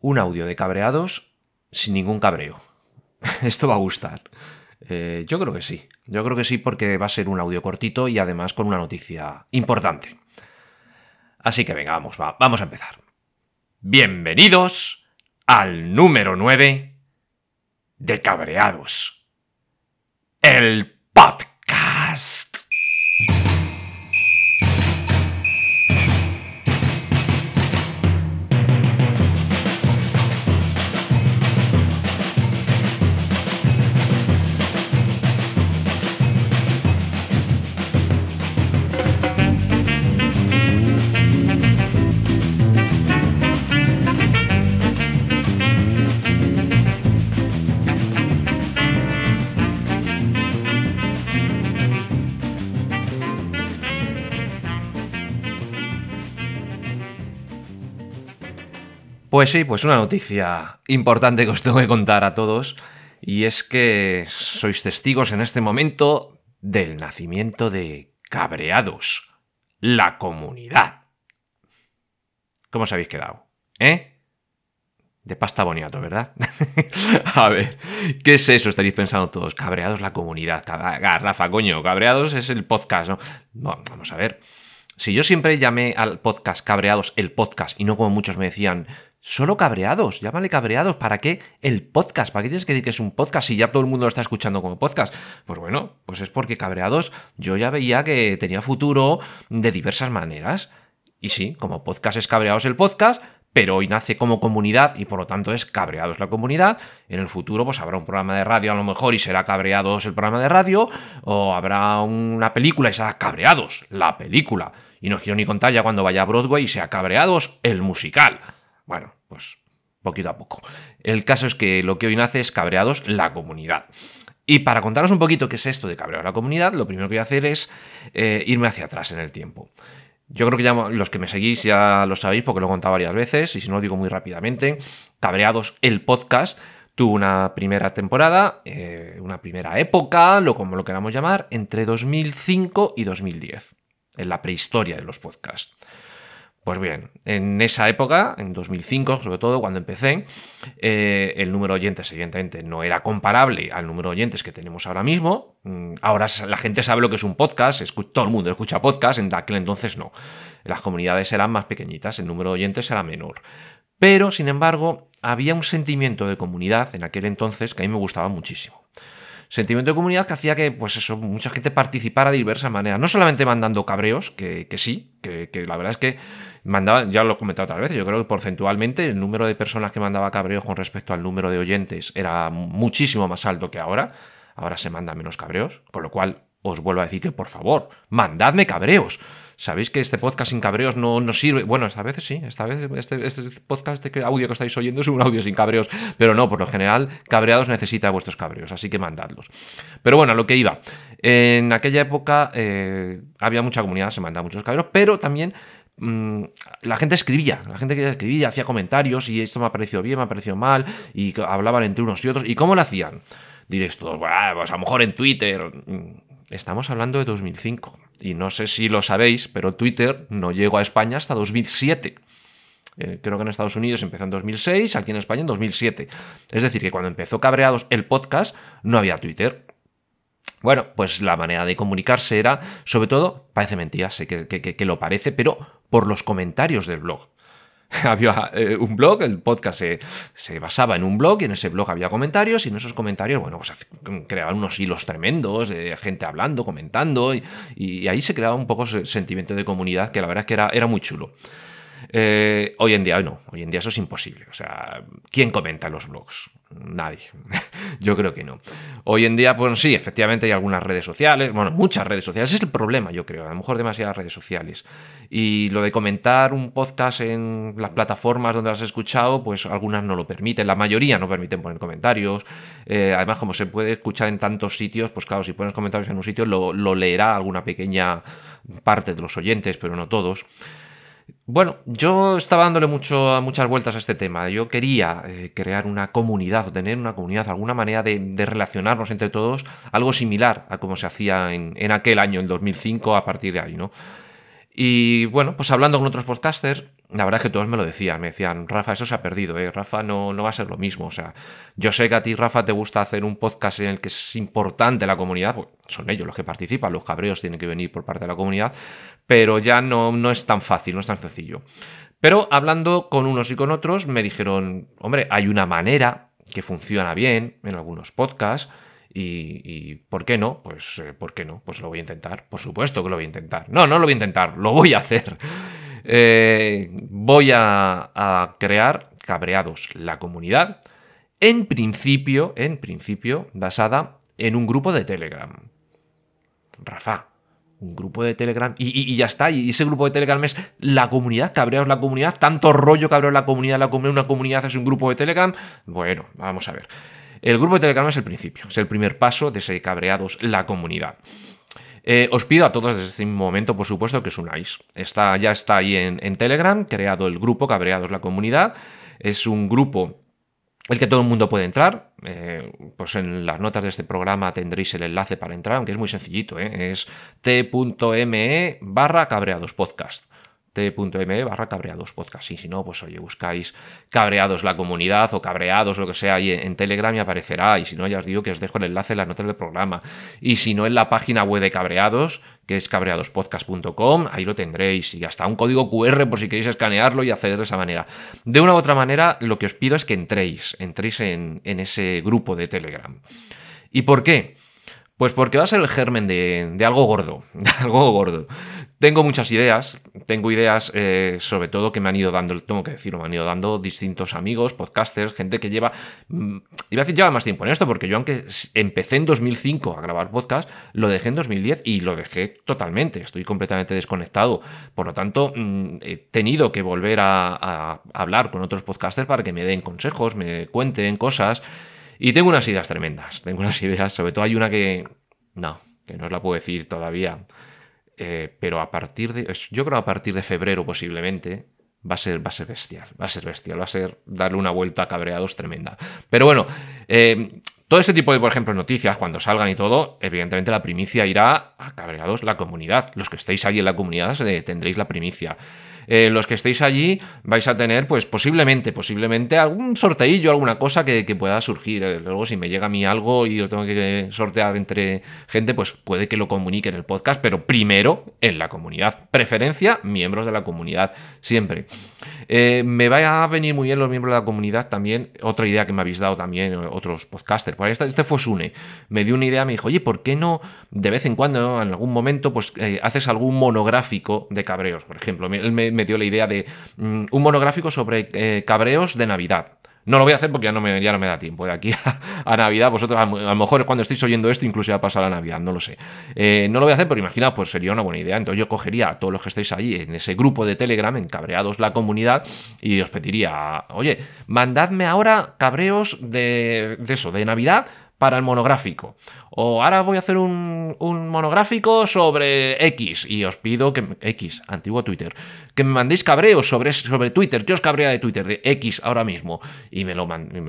un audio de cabreados sin ningún cabreo. Esto va a gustar. Eh, yo creo que sí. Yo creo que sí porque va a ser un audio cortito y además con una noticia importante. Así que venga, vamos, vamos a empezar. Bienvenidos al número 9 de Cabreados. El podcast. Pues sí, pues una noticia importante que os tengo que contar a todos. Y es que sois testigos en este momento del nacimiento de Cabreados, la comunidad. ¿Cómo os habéis quedado? ¿Eh? De pasta boniato, ¿verdad? a ver, ¿qué es eso? Estaréis pensando todos. Cabreados la comunidad. Rafa, coño, Cabreados es el podcast, ¿no? Bueno, vamos a ver. Si yo siempre llamé al podcast Cabreados el podcast y no como muchos me decían Solo cabreados, llámale cabreados. ¿Para qué el podcast? ¿Para qué tienes que decir que es un podcast si ya todo el mundo lo está escuchando como podcast? Pues bueno, pues es porque cabreados yo ya veía que tenía futuro de diversas maneras. Y sí, como podcast es cabreados el podcast, pero hoy nace como comunidad y por lo tanto es cabreados la comunidad. En el futuro pues habrá un programa de radio a lo mejor y será cabreados el programa de radio, o habrá una película y será cabreados la película. Y no quiero ni contar ya cuando vaya a Broadway y sea cabreados el musical. Bueno, pues poquito a poco. El caso es que lo que hoy nace es Cabreados la comunidad. Y para contaros un poquito qué es esto de Cabreados la comunidad, lo primero que voy a hacer es eh, irme hacia atrás en el tiempo. Yo creo que ya los que me seguís ya lo sabéis porque lo he contado varias veces y si no lo digo muy rápidamente, Cabreados el podcast tuvo una primera temporada, eh, una primera época, lo como lo queramos llamar, entre 2005 y 2010, en la prehistoria de los podcasts. Pues bien, en esa época, en 2005 sobre todo, cuando empecé, eh, el número de oyentes evidentemente no era comparable al número de oyentes que tenemos ahora mismo. Mm, ahora la gente sabe lo que es un podcast, todo el mundo escucha podcast, en aquel entonces no. Las comunidades eran más pequeñitas, el número de oyentes era menor. Pero, sin embargo, había un sentimiento de comunidad en aquel entonces que a mí me gustaba muchísimo sentimiento de comunidad que hacía que, pues eso, mucha gente participara de diversas maneras. No solamente mandando cabreos, que, sí, que, la verdad es que mandaba, ya lo he comentado otras veces, yo creo que porcentualmente el número de personas que mandaba cabreos con respecto al número de oyentes era muchísimo más alto que ahora. Ahora se mandan menos cabreos, con lo cual os vuelvo a decir que por favor, mandadme cabreos. Sabéis que este podcast sin cabreos no, no sirve. Bueno, esta vez sí, esta vez este, este podcast, este audio que estáis oyendo es un audio sin cabreos, pero no, por lo general, cabreados necesita vuestros cabreos, así que mandadlos. Pero bueno, a lo que iba. En aquella época eh, había mucha comunidad, se mandaba muchos cabreos, pero también mm, la gente escribía, la gente que escribía, hacía comentarios y esto me ha parecido bien, me ha parecido mal, y hablaban entre unos y otros. ¿Y cómo lo hacían? Diréis todos, pues a lo mejor en Twitter. Estamos hablando de 2005. Y no sé si lo sabéis, pero Twitter no llegó a España hasta 2007. Eh, creo que en Estados Unidos empezó en 2006, aquí en España en 2007. Es decir, que cuando empezó Cabreados el podcast no había Twitter. Bueno, pues la manera de comunicarse era, sobre todo, parece mentira, sé que, que lo parece, pero por los comentarios del blog. había eh, un blog, el podcast se, basaba en un blog y en ese blog había comentarios y en esos comentarios, bueno, pues creaban unos hilos tremendos de gente hablando, comentando y, ahí se creaba un poco ese sentimiento de comunidad que la verdad es que era, era muy chulo. Eh, hoy en día no, hoy en día eso es imposible. O sea, ¿quién comenta los blogs? Nadie. Yo creo que no. Hoy en día, pues sí, efectivamente hay algunas redes sociales, bueno, muchas redes sociales. Ese es el problema, yo creo. A lo mejor demasiadas redes sociales. Y lo de comentar un podcast en las plataformas donde lo has escuchado, pues algunas no lo permiten. La mayoría no permiten poner comentarios. Eh, además, como se puede escuchar en tantos sitios, pues claro, si pones comentarios en un sitio, lo leerá alguna pequeña parte de los oyentes, pero no todos. Bueno, yo estaba dándole mucho, muchas vueltas a este tema. Yo quería eh, crear una comunidad o tener una comunidad, alguna manera de, relacionarnos entre todos, algo similar a como se hacía en, aquel año, en 2005, a partir de ahí, ¿no? Y bueno, pues hablando con otros podcasters, la verdad es que todos me lo decían, me decían, Rafa, eso se ha perdido, ¿eh? Rafa no, no va a ser lo mismo. O sea, yo sé que a ti, Rafa, te gusta hacer un podcast en el que es importante la comunidad, pues son ellos los que participan, los cabreos tienen que venir por parte de la comunidad, pero ya no, no es tan fácil, no es tan sencillo. Pero hablando con unos y con otros, me dijeron, hombre, hay una manera que funciona bien en algunos podcasts. Y, ¿por qué no? Pues, eh, ¿por qué no? Pues lo voy a intentar. Por supuesto que lo voy a intentar. No, no lo voy a intentar, lo voy a hacer. Eh, voy a, crear Cabreados, la comunidad, en principio, en principio, basada en un grupo de Telegram. Rafa, un grupo de Telegram y, ya está. Y ese grupo de Telegram es la comunidad, cabreados la comunidad, tanto rollo cabreados la comunidad, la comunidad, una comunidad es un grupo de Telegram. Bueno, vamos a ver. El grupo de Telegram es el principio, es el primer paso de ser cabreados la comunidad. Eh, os pido a todos desde este momento, por supuesto, que os unáis. Está, ya está ahí en, Telegram, creado el grupo Cabreados la Comunidad. Es un grupo el que todo el mundo puede entrar. Eh, pues en las notas de este programa tendréis el enlace para entrar, aunque es muy sencillito. ¿eh? Es t.me barra cabreados podcast t.me barra cabreados podcast. Y si no, pues oye, buscáis cabreados la comunidad o cabreados, lo que sea, ahí en Telegram y aparecerá. Y si no, ya os digo que os dejo el enlace en las notas del programa. Y si no, en la página web de cabreados, que es cabreadospodcast.com, ahí lo tendréis. Y hasta un código QR por si queréis escanearlo y acceder de esa manera. De una u otra manera, lo que os pido es que entréis, entréis en, en ese grupo de Telegram. ¿Y por qué? Pues porque va a ser el germen de, de algo gordo, algo gordo. Tengo muchas ideas, tengo ideas eh, sobre todo que me han ido dando, tengo que decirlo, me han ido dando distintos amigos, podcasters, gente que lleva, mm, iba a decir lleva más tiempo en esto, porque yo aunque empecé en 2005 a grabar podcast, lo dejé en 2010 y lo dejé totalmente, estoy completamente desconectado, por lo tanto mm, he tenido que volver a hablar con otros podcasters para que me den consejos, me cuenten cosas y tengo unas ideas tremendas, tengo unas ideas, sobre todo hay una que, no, que no os la puedo decir todavía eh, pero a partir de, yo creo a partir de febrero posiblemente, va a ser, va a ser bestial, va a ser bestial, va a ser darle una vuelta a cabreados tremenda. Pero bueno, eh, todo ese tipo de, por ejemplo, noticias, cuando salgan y todo, evidentemente la primicia irá a cabreados la comunidad. Los que estéis ahí en la comunidad eh, tendréis la primicia. Eh, los que estéis allí vais a tener, pues posiblemente, posiblemente algún sorteillo, alguna cosa que, pueda surgir. Eh, luego, si me llega a mí algo y lo tengo que sortear entre gente, pues puede que lo comunique en el podcast, pero primero en la comunidad. Preferencia, miembros de la comunidad, siempre. Eh, me va a venir muy bien los miembros de la comunidad también. Otra idea que me habéis dado también otros podcasters. Este, este fue Sune. Me dio una idea, me dijo, oye, ¿por qué no de vez en cuando, en algún momento, pues haces algún monográfico de cabreos? Por ejemplo, me, me la idea de mm, un monográfico sobre eh, cabreos de Navidad. No lo voy a hacer porque ya no me, ya no me da tiempo. De aquí a, Navidad, vosotros a, lo mejor cuando estéis oyendo esto, incluso ya pasado la Navidad, no lo sé. Eh, no lo voy a hacer, pero imagina, pues sería una buena idea. Entonces yo cogería a todos los que estéis ahí en ese grupo de Telegram, en Cabreados la comunidad, y os pediría, oye, mandadme ahora cabreos de, de eso, de Navidad para el monográfico. O ahora voy a hacer un, monográfico sobre X y os pido que... X, antiguo Twitter. Que me mandéis cabreos sobre, sobre Twitter. ¿Qué os cabrea de Twitter? De X ahora mismo. Y me lo, me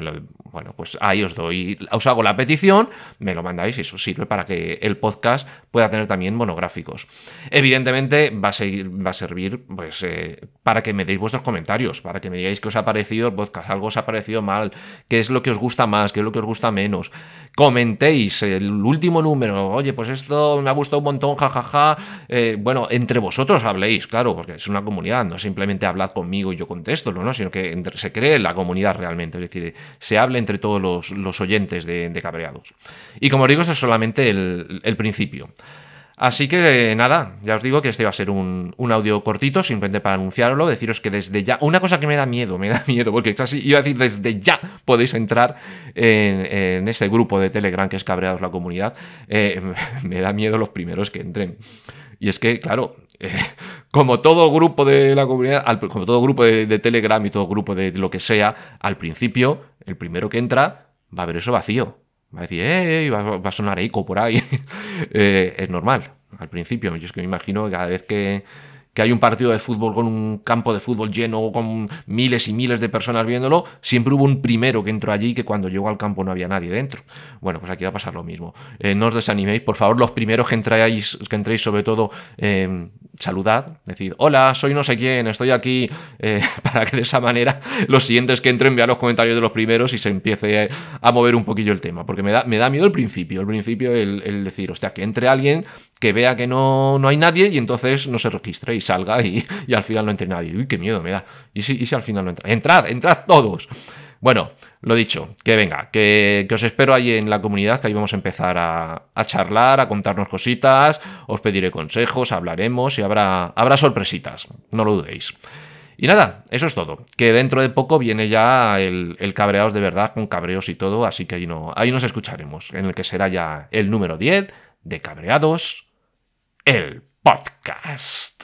Bueno, pues ahí os doy... Os hago la petición, me lo mandáis y eso sirve para que el podcast pueda tener también monográficos. Evidentemente va a, seguir, va a servir pues, eh, para que me deis vuestros comentarios, para que me digáis qué os ha parecido el podcast, algo os ha parecido mal, qué es lo que os gusta más, qué es lo que os gusta menos. Comentéis el último número, oye, pues esto me ha gustado un montón, jajaja. Eh, bueno, entre vosotros habléis, claro, porque es una comunidad, no simplemente hablad conmigo y yo contesto, ¿no? sino que se cree la comunidad realmente, es decir, se hable entre todos los, oyentes de, Cabreados. Y como os digo, eso es solamente el principio. Así que nada, ya os digo que este va a ser un, audio cortito, simplemente para anunciarlo, deciros que desde ya, una cosa que me da miedo, me da miedo, porque casi iba a decir desde ya podéis entrar en, ese grupo de Telegram que es Cabreados la Comunidad, eh, me da miedo los primeros que entren. Y es que, claro, eh, como todo grupo de la comunidad, como todo grupo de, Telegram y todo grupo de lo que sea, al principio, el primero que entra va a ver eso vacío. Va a decir, ¡eh! Va, va, a sonar eco por ahí. Eh, es normal, al principio. Yo es que me imagino que cada vez que, hay un partido de fútbol con un campo de fútbol lleno, con miles y miles de personas viéndolo, siempre hubo un primero que entró allí que cuando llegó al campo no había nadie dentro. Bueno, pues aquí va a pasar lo mismo. Eh, no os desaniméis, por favor, los primeros que entréis, que entréis sobre todo, eh, saludad, decid, hola, soy no sé quién, estoy aquí, eh, para que de esa manera los siguientes que entren vean los comentarios de los primeros y se empiece a mover un poquillo el tema, porque me da, me da miedo el principio, el principio el, decir, hostia, que entre alguien que vea que no, no hay nadie y entonces no se registre y salga y, al final no entre nadie. Uy, qué miedo me da. ¿Y si, y si al final no entra? Entrad, entrad todos. Bueno, lo dicho, que venga, que, os espero ahí en la comunidad, que ahí vamos a empezar a, charlar, a contarnos cositas, os pediré consejos, hablaremos y habrá, habrá sorpresitas, no lo dudéis. Y nada, eso es todo. Que dentro de poco viene ya el, el cabreados de verdad, con cabreos y todo, así que ahí, no, ahí nos escucharemos, en el que será ya el número 10 de Cabreados, el podcast.